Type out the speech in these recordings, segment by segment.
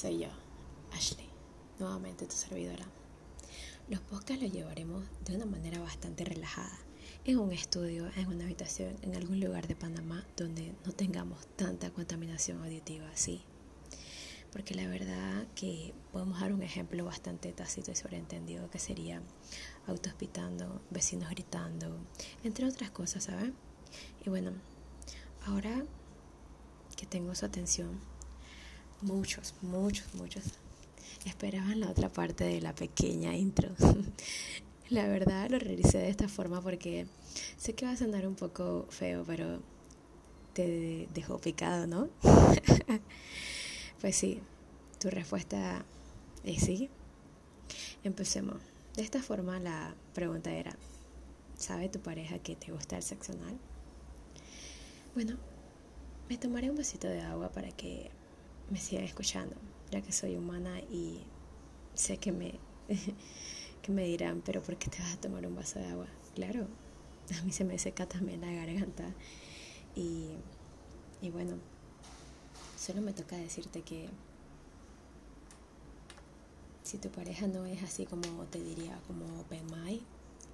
soy yo, Ashley, nuevamente tu servidora. Los podcasts los llevaremos de una manera bastante relajada, en un estudio, en una habitación, en algún lugar de Panamá donde no tengamos tanta contaminación auditiva, sí. Porque la verdad que podemos dar un ejemplo bastante tácito y sobreentendido que sería autos pitando, vecinos gritando, entre otras cosas, ¿saben? Y bueno, ahora que tengo su atención, muchos, muchos, muchos esperaban la otra parte de la pequeña intro. la verdad lo realicé de esta forma porque sé que va a sonar un poco feo, pero te dejó picado, ¿no? pues sí, tu respuesta es sí. Empecemos. De esta forma la pregunta era, ¿sabe tu pareja que te gusta el sexo anal? Bueno, me tomaré un vasito de agua para que me sigan escuchando, ya que soy humana y sé que me, que me dirán, pero ¿por qué te vas a tomar un vaso de agua? Claro, a mí se me seca también la garganta y, y bueno, solo me toca decirte que si tu pareja no es así como te diría, como open mind,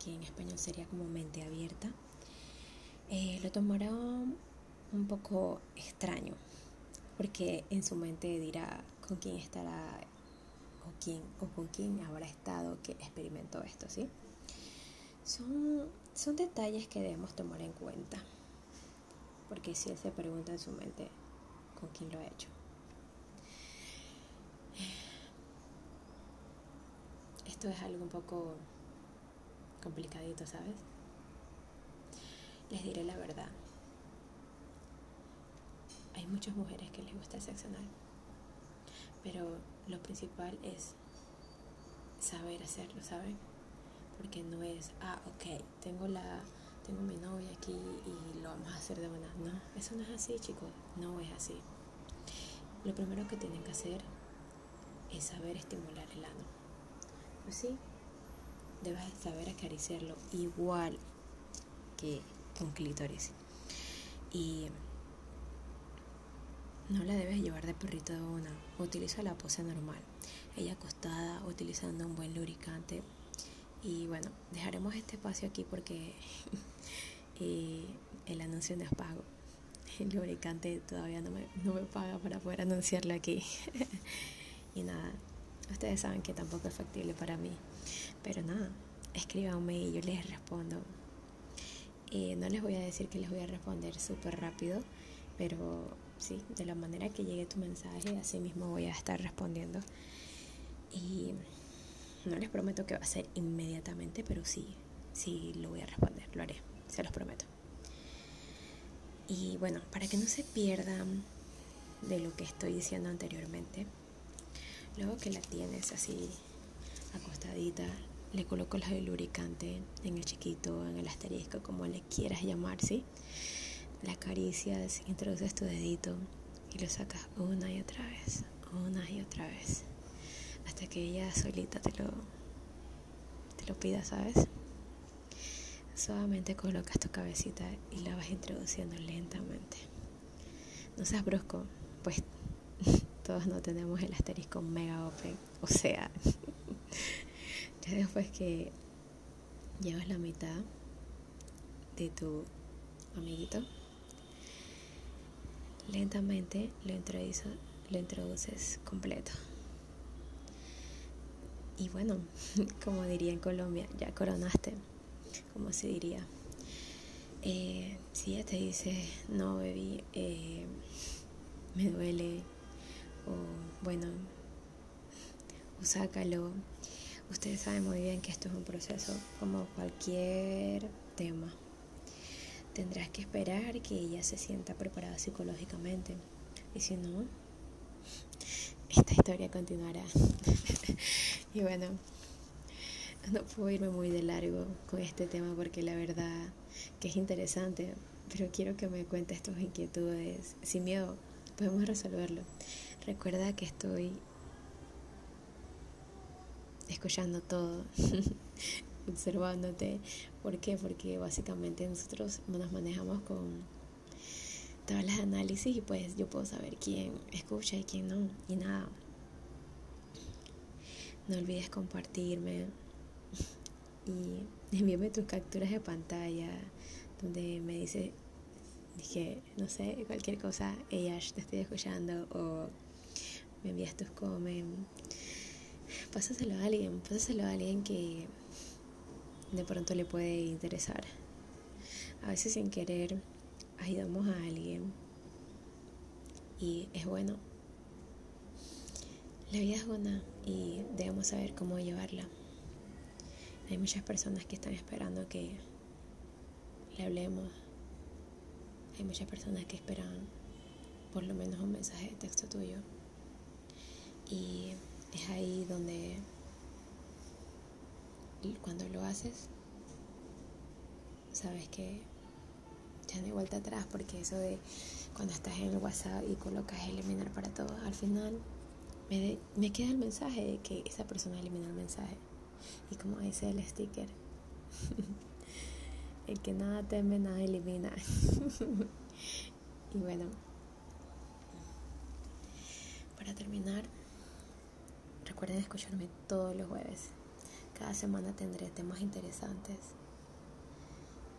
que en español sería como mente abierta, eh, lo tomará un poco extraño, porque en su mente dirá con quién estará o quién o con quién habrá estado que experimentó esto, ¿sí? Son, son detalles que debemos tomar en cuenta, porque si él se pregunta en su mente con quién lo ha hecho. Esto es algo un poco complicadito, ¿sabes? Les diré la verdad muchas mujeres que les gusta anal, pero lo principal es saber hacerlo, ¿saben? Porque no es, ah, ok, tengo la tengo mi novia aquí y lo vamos a hacer de una. No, eso no es así, chicos, no es así. Lo primero que tienen que hacer es saber estimular el ano. Pues sí, debes saber acariciarlo igual que un clítoris. Y no la debes llevar de perrito de una. Utiliza la pose normal. Ella acostada, utilizando un buen lubricante. Y bueno, dejaremos este espacio aquí porque el anuncio no es pago. El lubricante todavía no me, no me paga para poder anunciarlo aquí. y nada, ustedes saben que tampoco es factible para mí. Pero nada, escríbanme y yo les respondo. Eh, no les voy a decir que les voy a responder súper rápido, pero ¿sí? De la manera que llegue tu mensaje, así mismo voy a estar respondiendo. Y no les prometo que va a ser inmediatamente, pero sí, sí lo voy a responder, lo haré, se los prometo. Y bueno, para que no se pierdan de lo que estoy diciendo anteriormente, luego que la tienes así acostadita, le coloco el lubricante en el chiquito, en el asterisco, como le quieras llamar, ¿sí? La acaricias, introduces tu dedito y lo sacas una y otra vez, una y otra vez, hasta que ella solita te lo, te lo pida, ¿sabes? Suavemente colocas tu cabecita y la vas introduciendo lentamente. No seas brusco, pues todos no tenemos el asterisco mega open, o sea, ya después que llevas la mitad de tu amiguito, Lentamente lo, lo introduces completo. Y bueno, como diría en Colombia, ya coronaste, como se diría. Eh, si ella te dice, no, baby, eh, me duele, o bueno, sácalo. Ustedes saben muy bien que esto es un proceso como cualquier tema tendrás que esperar que ella se sienta preparada psicológicamente. Y si no, esta historia continuará. y bueno, no puedo irme muy de largo con este tema porque la verdad que es interesante, pero quiero que me cuentes tus inquietudes. Sin miedo, podemos resolverlo. Recuerda que estoy escuchando todo. observándote. ¿Por qué? Porque básicamente nosotros nos manejamos con tablas de análisis y pues yo puedo saber quién escucha y quién no. Y nada, No olvides compartirme y envíame tus capturas de pantalla donde me dice, dije, no sé, cualquier cosa, ella te estoy escuchando o me envías tus comments. Pásaselo a alguien, pásaselo a alguien que de pronto le puede interesar. A veces sin querer ayudamos a alguien y es bueno. La vida es buena y debemos saber cómo llevarla. Hay muchas personas que están esperando que le hablemos. Hay muchas personas que esperan por lo menos un mensaje de texto tuyo. Y es ahí donde cuando lo haces, sabes que ya no hay vuelta atrás porque eso de cuando estás en el WhatsApp y colocas eliminar para todo, al final me, me queda el mensaje de que esa persona eliminó el mensaje. Y como dice el sticker, el que nada teme, nada elimina. y bueno, para terminar, recuerden escucharme todos los jueves. Cada semana tendré temas interesantes,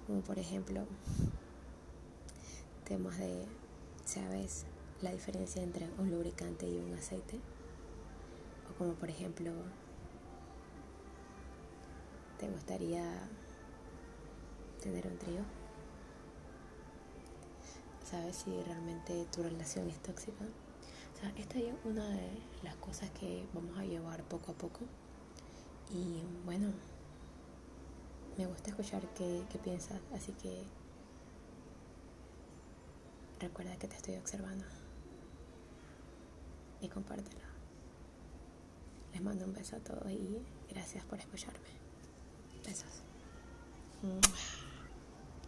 como por ejemplo temas de, ¿sabes? La diferencia entre un lubricante y un aceite. O como por ejemplo, ¿te gustaría tener un trío? ¿Sabes si realmente tu relación es tóxica? O sea, esta es una de las cosas que vamos a llevar poco a poco y bueno, me gusta escuchar qué, piensas, así que recuerda que te estoy observando y compártelo. Les mando un beso a todos y gracias por escucharme. Besos.